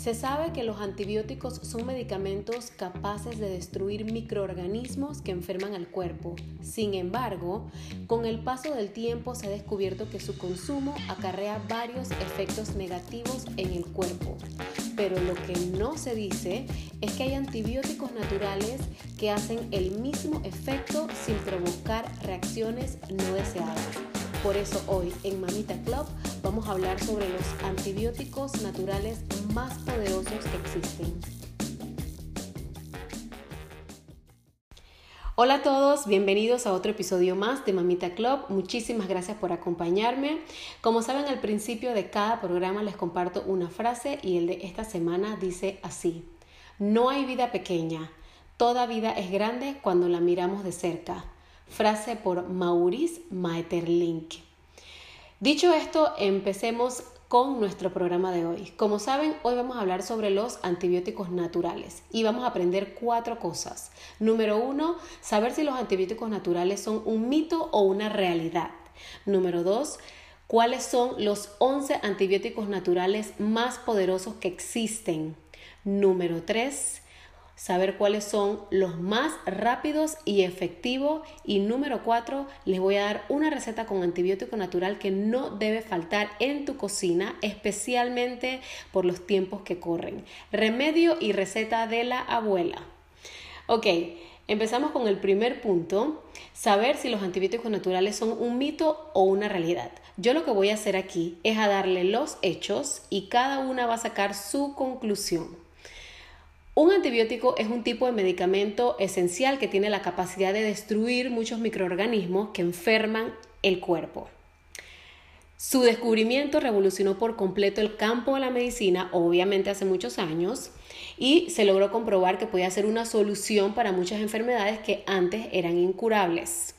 Se sabe que los antibióticos son medicamentos capaces de destruir microorganismos que enferman al cuerpo. Sin embargo, con el paso del tiempo se ha descubierto que su consumo acarrea varios efectos negativos en el cuerpo. Pero lo que no se dice es que hay antibióticos naturales que hacen el mismo efecto sin provocar reacciones no deseadas. Por eso hoy en Mamita Club vamos a hablar sobre los antibióticos naturales más poderosos que existen. Hola a todos, bienvenidos a otro episodio más de Mamita Club. Muchísimas gracias por acompañarme. Como saben, al principio de cada programa les comparto una frase y el de esta semana dice así. No hay vida pequeña, toda vida es grande cuando la miramos de cerca. Frase por Maurice Maeterlinck. Dicho esto, empecemos con nuestro programa de hoy. Como saben, hoy vamos a hablar sobre los antibióticos naturales y vamos a aprender cuatro cosas. Número uno, saber si los antibióticos naturales son un mito o una realidad. Número dos, cuáles son los 11 antibióticos naturales más poderosos que existen. Número tres, saber cuáles son los más rápidos y efectivos. Y número cuatro, les voy a dar una receta con antibiótico natural que no debe faltar en tu cocina, especialmente por los tiempos que corren. Remedio y receta de la abuela. Ok. Empezamos con el primer punto, saber si los antibióticos naturales son un mito o una realidad. Yo lo que voy a hacer aquí es a darle los hechos y cada una va a sacar su conclusión. Un antibiótico es un tipo de medicamento esencial que tiene la capacidad de destruir muchos microorganismos que enferman el cuerpo. Su descubrimiento revolucionó por completo el campo de la medicina, obviamente hace muchos años, y se logró comprobar que podía ser una solución para muchas enfermedades que antes eran incurables.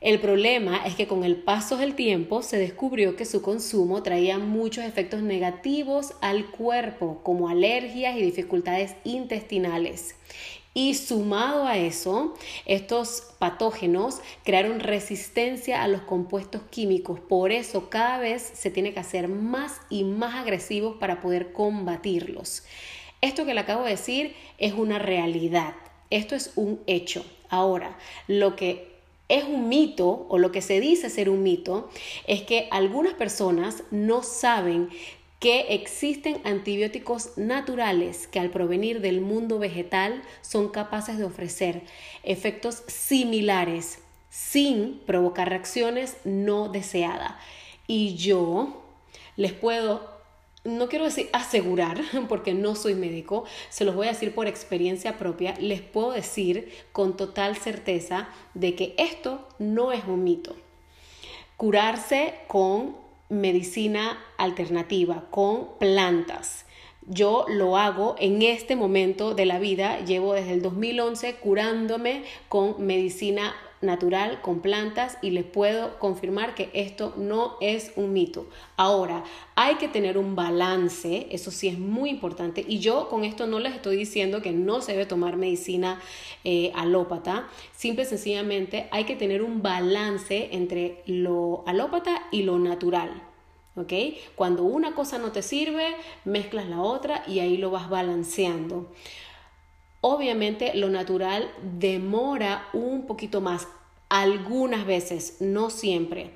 El problema es que con el paso del tiempo se descubrió que su consumo traía muchos efectos negativos al cuerpo, como alergias y dificultades intestinales. Y sumado a eso, estos patógenos crearon resistencia a los compuestos químicos. Por eso cada vez se tiene que hacer más y más agresivos para poder combatirlos. Esto que le acabo de decir es una realidad. Esto es un hecho. Ahora, lo que es un mito, o lo que se dice ser un mito, es que algunas personas no saben que existen antibióticos naturales que al provenir del mundo vegetal son capaces de ofrecer efectos similares sin provocar reacciones no deseadas. Y yo les puedo no quiero decir asegurar, porque no soy médico, se los voy a decir por experiencia propia, les puedo decir con total certeza de que esto no es un mito. Curarse con medicina alternativa, con plantas. Yo lo hago en este momento de la vida, llevo desde el 2011 curándome con medicina natural con plantas y les puedo confirmar que esto no es un mito. Ahora, hay que tener un balance, eso sí es muy importante y yo con esto no les estoy diciendo que no se debe tomar medicina eh, alópata, simple y sencillamente hay que tener un balance entre lo alópata y lo natural. ¿ok? Cuando una cosa no te sirve, mezclas la otra y ahí lo vas balanceando. Obviamente lo natural demora un poquito más, algunas veces, no siempre,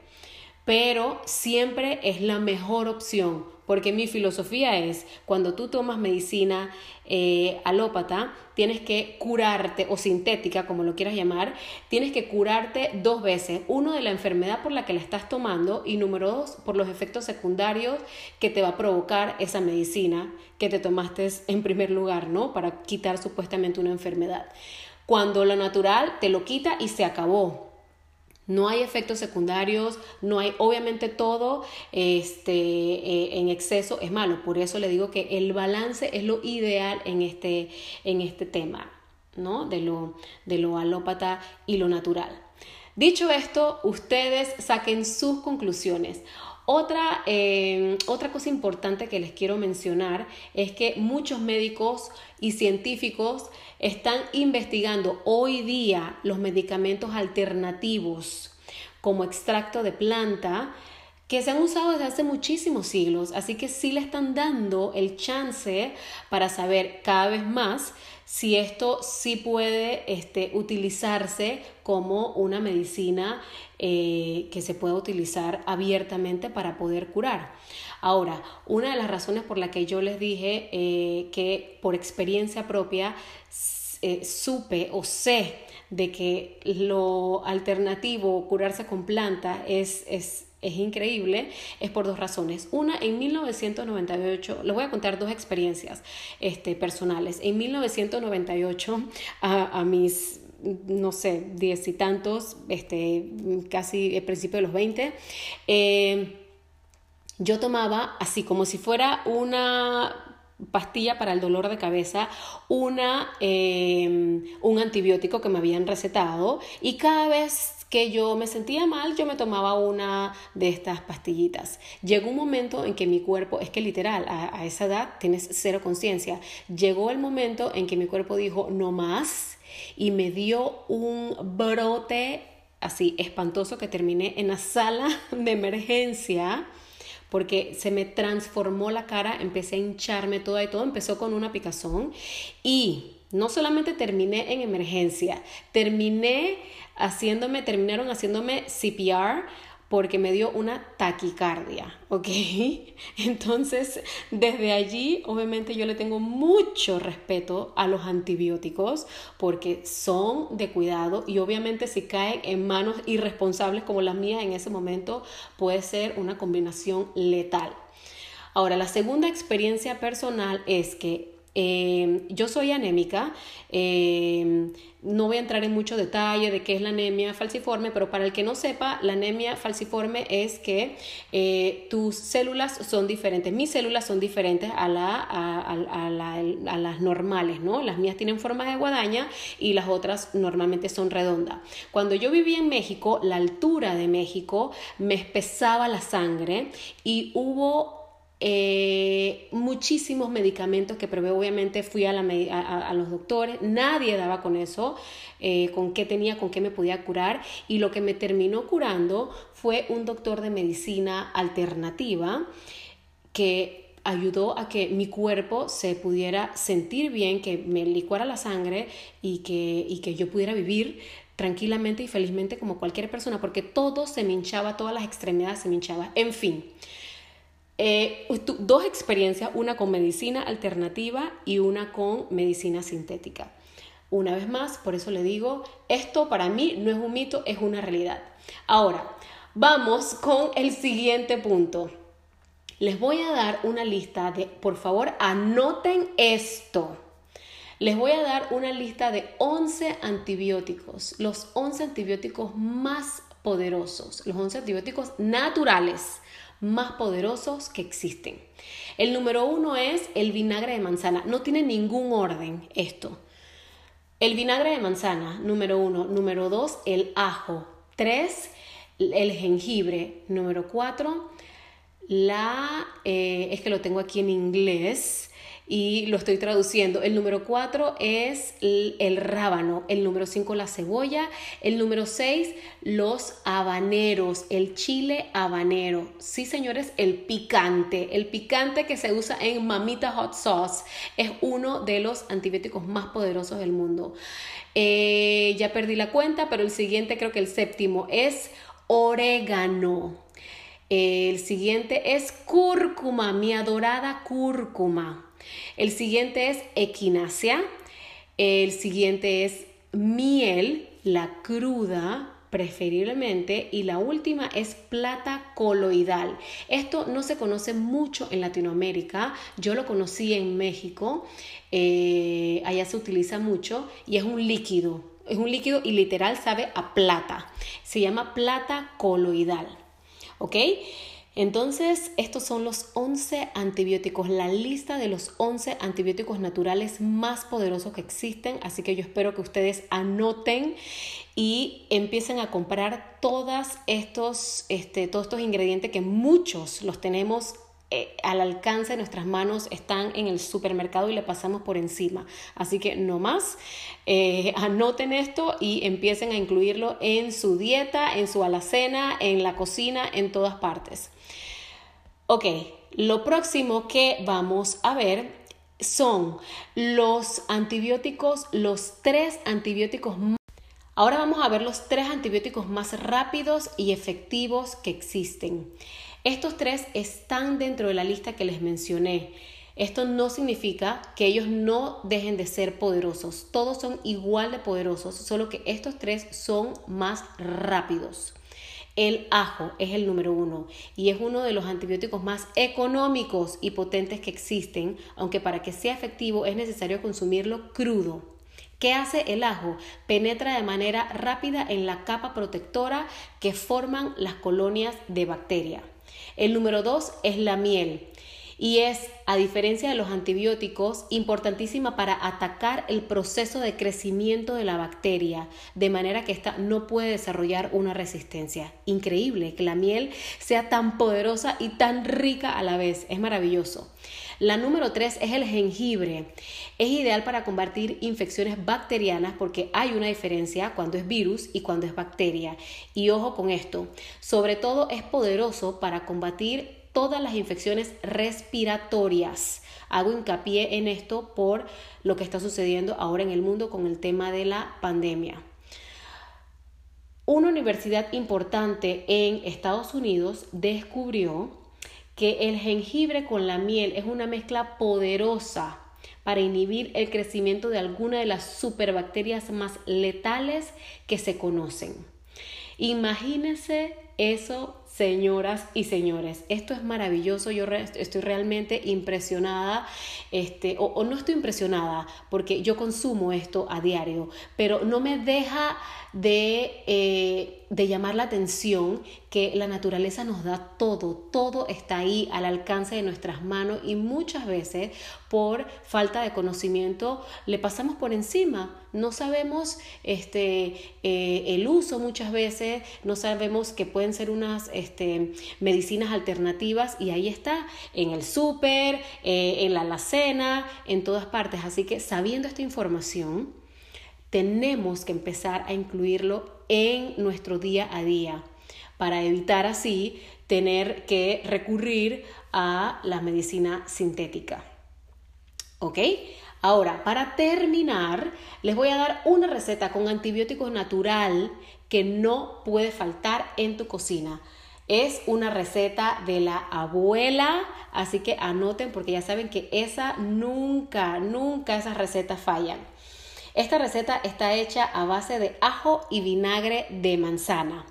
pero siempre es la mejor opción porque mi filosofía es, cuando tú tomas medicina eh, alópata, tienes que curarte, o sintética, como lo quieras llamar, tienes que curarte dos veces. Uno de la enfermedad por la que la estás tomando y número dos, por los efectos secundarios que te va a provocar esa medicina que te tomaste en primer lugar, ¿no? Para quitar supuestamente una enfermedad. Cuando lo natural te lo quita y se acabó no hay efectos secundarios, no hay, obviamente todo este, eh, en exceso es malo. Por eso le digo que el balance es lo ideal en este, en este tema, ¿no? De lo, de lo alópata y lo natural. Dicho esto, ustedes saquen sus conclusiones. Otra, eh, otra cosa importante que les quiero mencionar es que muchos médicos y científicos están investigando hoy día los medicamentos alternativos como extracto de planta que se han usado desde hace muchísimos siglos, así que sí le están dando el chance para saber cada vez más si esto sí puede este, utilizarse como una medicina eh, que se pueda utilizar abiertamente para poder curar. Ahora, una de las razones por la que yo les dije eh, que por experiencia propia eh, supe o sé de que lo alternativo, curarse con planta, es, es es increíble, es por dos razones. Una, en 1998, les voy a contar dos experiencias este, personales. En 1998, a, a mis no sé, diez y tantos, este, casi el principio de los 20, eh, yo tomaba así como si fuera una pastilla para el dolor de cabeza, una, eh, un antibiótico que me habían recetado y cada vez que yo me sentía mal, yo me tomaba una de estas pastillitas. Llegó un momento en que mi cuerpo, es que literal, a, esa edad tienes cero conciencia, llegó el momento en que mi cuerpo dijo no más y me dio un brote así espantoso que terminé en la sala de emergencia porque se me transformó la cara, empecé a hincharme toda y todo, empezó con una picazón y no solamente terminé en emergencia, terminé haciéndome, terminaron haciéndome CPR porque me dio una taquicardia, ¿ok? Entonces, desde allí, obviamente yo le tengo mucho respeto a los antibióticos porque son de cuidado y obviamente si caen en manos irresponsables como las mías en ese momento, puede ser una combinación letal. Ahora, la segunda experiencia personal es que eh, yo soy anémica, eh, no voy a entrar en mucho detalle de qué es la anemia falciforme, pero para el que no sepa, la anemia falciforme es que eh, tus células son diferentes, mis células son diferentes a, la, a, las normales, ¿no? Las mías tienen forma de guadaña y las otras normalmente son redondas. Cuando yo vivía en México, la altura de México me espesaba la sangre y hubo eh, muchísimos medicamentos que probé, obviamente fui a, a, los doctores, nadie daba con eso, eh, con qué tenía, con qué me podía curar. Y lo que me terminó curando fue un doctor de medicina alternativa que ayudó a que mi cuerpo se pudiera sentir bien, que me licuara la sangre y que, y que yo pudiera vivir tranquilamente y felizmente como cualquier persona, porque todo se me hinchaba, todas las extremidades se me hinchaban, en fin. Eh, dos experiencias, una con medicina alternativa y una con medicina sintética. Una vez más, por eso le digo, esto para mí no es un mito, es una realidad. Ahora, vamos con el siguiente punto. Les voy a dar una lista de, por favor, anoten esto. Les voy a dar una lista de 11 antibióticos, los 11 antibióticos más poderosos, los 11 antibióticos naturales más poderosos que existen. El número uno es el vinagre de manzana. No tiene ningún orden esto. El vinagre de manzana, número uno. Número dos, el ajo. Tres, el jengibre. Número cuatro, la... Eh, es que lo tengo aquí en inglés y lo estoy traduciendo. El número 4 es el, rábano, el número 5 la cebolla, el número 6 los habaneros, el chile habanero. Sí, señores, el picante, el picante que se usa en Mamita Hot Sauce es uno de los antibióticos más poderosos del mundo. Eh, ya perdí la cuenta, pero el siguiente, creo que el séptimo, es orégano. El siguiente es cúrcuma, mi adorada cúrcuma. El siguiente es equinacia. El siguiente es miel, la cruda preferiblemente y la última es plata coloidal. Esto no se conoce mucho en Latinoamérica, yo lo conocí en México, eh, allá se utiliza mucho y es un líquido, es un líquido y literal sabe a plata, se llama plata coloidal, ¿ok? Entonces, estos son los 11 antibióticos, la lista de los 11 antibióticos naturales más poderosos que existen, así que yo espero que ustedes anoten y empiecen a comprar todos estos, este, todos estos ingredientes que muchos los tenemos eh, al alcance de nuestras manos, están en el supermercado y le pasamos por encima. Así que no más, eh, anoten esto y empiecen a incluirlo en su dieta, en su alacena, en la cocina, en todas partes. Ok, lo próximo que vamos a ver son los antibióticos, los tres antibióticos Ahora vamos a ver los tres antibióticos más rápidos y efectivos que existen. Estos tres están dentro de la lista que les mencioné. Esto no significa que ellos no dejen de ser poderosos. Todos son igual de poderosos, solo que estos tres son más rápidos. El ajo es el número uno y es uno de los antibióticos más económicos y potentes que existen, aunque para que sea efectivo es necesario consumirlo crudo. ¿Qué hace el ajo? Penetra de manera rápida en la capa protectora que forman las colonias de bacteria. El número dos es la miel y es, a diferencia de los antibióticos, importantísima para atacar el proceso de crecimiento de la bacteria, de manera que ésta no puede desarrollar una resistencia. Increíble que la miel sea tan poderosa y tan rica a la vez, es maravilloso. La número tres es el jengibre. Es ideal para combatir infecciones bacterianas porque hay una diferencia cuando es virus y cuando es bacteria. Y ojo con esto, sobre todo es poderoso para combatir todas las infecciones respiratorias. Hago hincapié en esto por lo que está sucediendo ahora en el mundo con el tema de la pandemia. Una universidad importante en Estados Unidos descubrió que el jengibre con la miel es una mezcla poderosa para inhibir el crecimiento de alguna de las superbacterias más letales que se conocen. Imagínense eso señoras y señores. Esto es maravilloso, yo estoy realmente impresionada, este, o, no estoy impresionada porque yo consumo esto a diario, pero no me deja de, eh, de llamar la atención que la naturaleza nos da todo, todo está ahí al alcance de nuestras manos y muchas veces por falta de conocimiento le pasamos por encima, no sabemos este, eh, el uso muchas veces, no sabemos que pueden ser unas este, medicinas alternativas y ahí está, en el súper, eh, en la alacena, en todas partes. Así que sabiendo esta información, tenemos que empezar a incluirlo en nuestro día a día para evitar así tener que recurrir a la medicina sintética. ¿Ok? Ahora, para terminar, les voy a dar una receta con antibióticos natural que no puede faltar en tu cocina. Es una receta de la abuela, así que anoten porque ya saben que esa nunca, nunca esas recetas fallan. Esta receta está hecha a base de ajo y vinagre de manzana.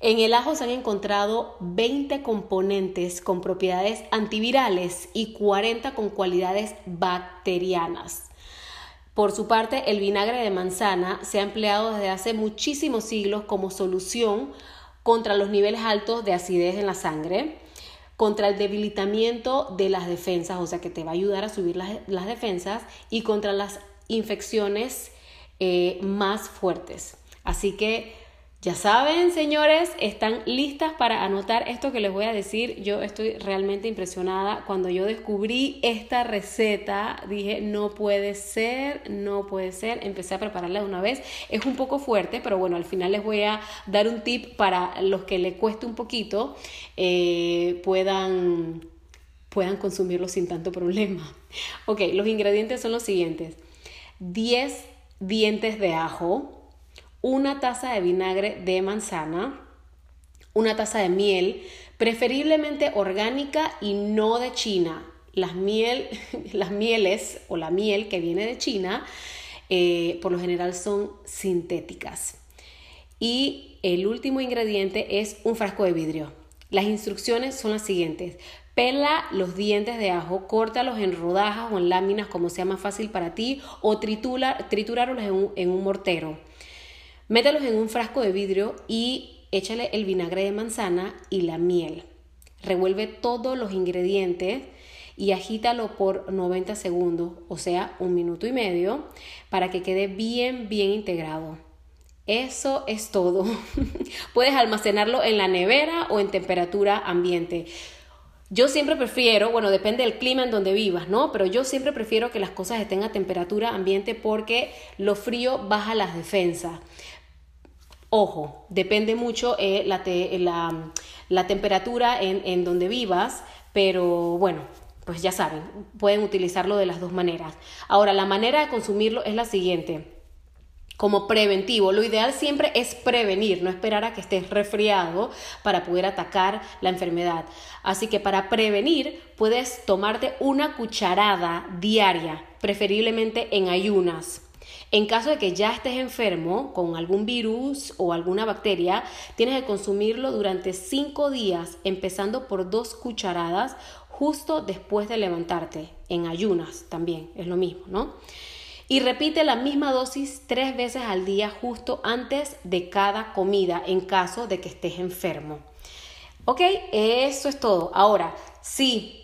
En el ajo se han encontrado 20 componentes con propiedades antivirales y 40 con cualidades bacterianas. Por su parte, el vinagre de manzana se ha empleado desde hace muchísimos siglos como solución contra los niveles altos de acidez en la sangre, contra el debilitamiento de las defensas, o sea que te va a ayudar a subir las, defensas, y contra las infecciones eh, más fuertes. Así que ya saben, señores, están listas para anotar esto que les voy a decir. Yo estoy realmente impresionada. Cuando yo descubrí esta receta, dije, no puede ser, no puede ser. Empecé a prepararla de una vez. Es un poco fuerte, pero bueno, al final les voy a dar un tip para los que le cueste un poquito, eh, puedan, puedan consumirlo sin tanto problema. Ok, los ingredientes son los siguientes. 10 dientes de ajo una taza de vinagre de manzana, una taza de miel, preferiblemente orgánica y no de China. Las, miel, las mieles o la miel que viene de China eh, por lo general son sintéticas. Y el último ingrediente es un frasco de vidrio. Las instrucciones son las siguientes. Pela los dientes de ajo, córtalos en rodajas o en láminas como sea más fácil para ti o tritura, triturarlos en un mortero. Mételos en un frasco de vidrio y échale el vinagre de manzana y la miel. Revuelve todos los ingredientes y agítalo por 90 segundos, o sea, un minuto y medio, para que quede bien, bien integrado. Eso es todo. Puedes almacenarlo en la nevera o en temperatura ambiente. Yo siempre prefiero, bueno, depende del clima en donde vivas, ¿no? Pero yo siempre prefiero que las cosas estén a temperatura ambiente porque lo frío baja las defensas. Ojo, depende mucho eh, la, la, temperatura en, en donde vivas, pero bueno, pues ya saben, pueden utilizarlo de las dos maneras. Ahora, la manera de consumirlo es la siguiente como preventivo. Lo ideal siempre es prevenir, no esperar a que estés resfriado para poder atacar la enfermedad. Así que para prevenir puedes tomarte una cucharada diaria, preferiblemente en ayunas. En caso de que ya estés enfermo con algún virus o alguna bacteria, tienes que consumirlo durante 5 días, empezando por dos cucharadas justo después de levantarte, en ayunas también, es lo mismo, ¿no? Y repite la misma dosis tres veces al día justo antes de cada comida en caso de que estés enfermo. Ok, eso es todo. Ahora, sí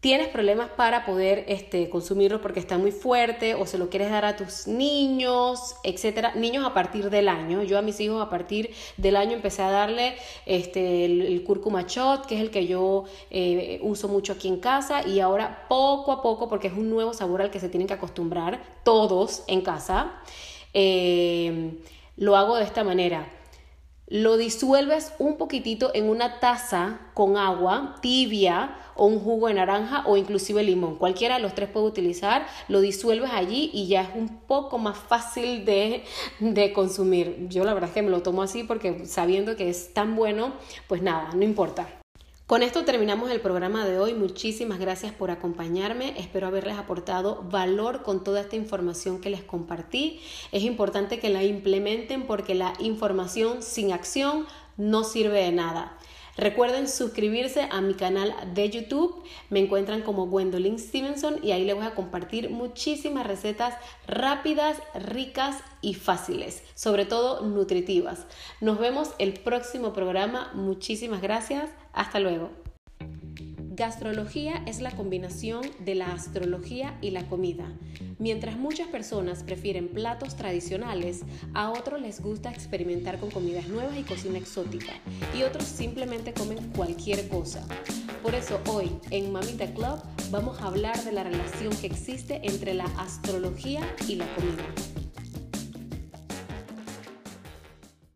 tienes problemas para poder este, consumirlo porque está muy fuerte o se lo quieres dar a tus niños, etcétera. Niños a partir del año. Yo a mis hijos a partir del año empecé a darle este, el, el cúrcuma shot, que es el que yo eh, uso mucho aquí en casa, y ahora poco a poco, porque es un nuevo sabor al que se tienen que acostumbrar todos en casa, eh, lo hago de esta manera lo disuelves un poquitito en una taza con agua tibia o un jugo de naranja o inclusive limón. Cualquiera de los tres puede utilizar, lo disuelves allí y ya es un poco más fácil de, de consumir. Yo la verdad es que me lo tomo así porque sabiendo que es tan bueno, pues nada, no importa. Con esto terminamos el programa de hoy. Muchísimas gracias por acompañarme. Espero haberles aportado valor con toda esta información que les compartí. Es importante que la implementen porque la información sin acción no sirve de nada. Recuerden suscribirse a mi canal de YouTube. Me encuentran como Gwendolyn Stevenson y ahí les voy a compartir muchísimas recetas rápidas, ricas y fáciles, sobre todo nutritivas. Nos vemos el próximo programa. Muchísimas gracias. Hasta luego. Gastrología es la combinación de la astrología y la comida. Mientras muchas personas prefieren platos tradicionales, a otros les gusta experimentar con comidas nuevas y cocina exótica, y otros simplemente comen cualquier cosa. Por eso hoy en Mamita Club vamos a hablar de la relación que existe entre la astrología y la comida.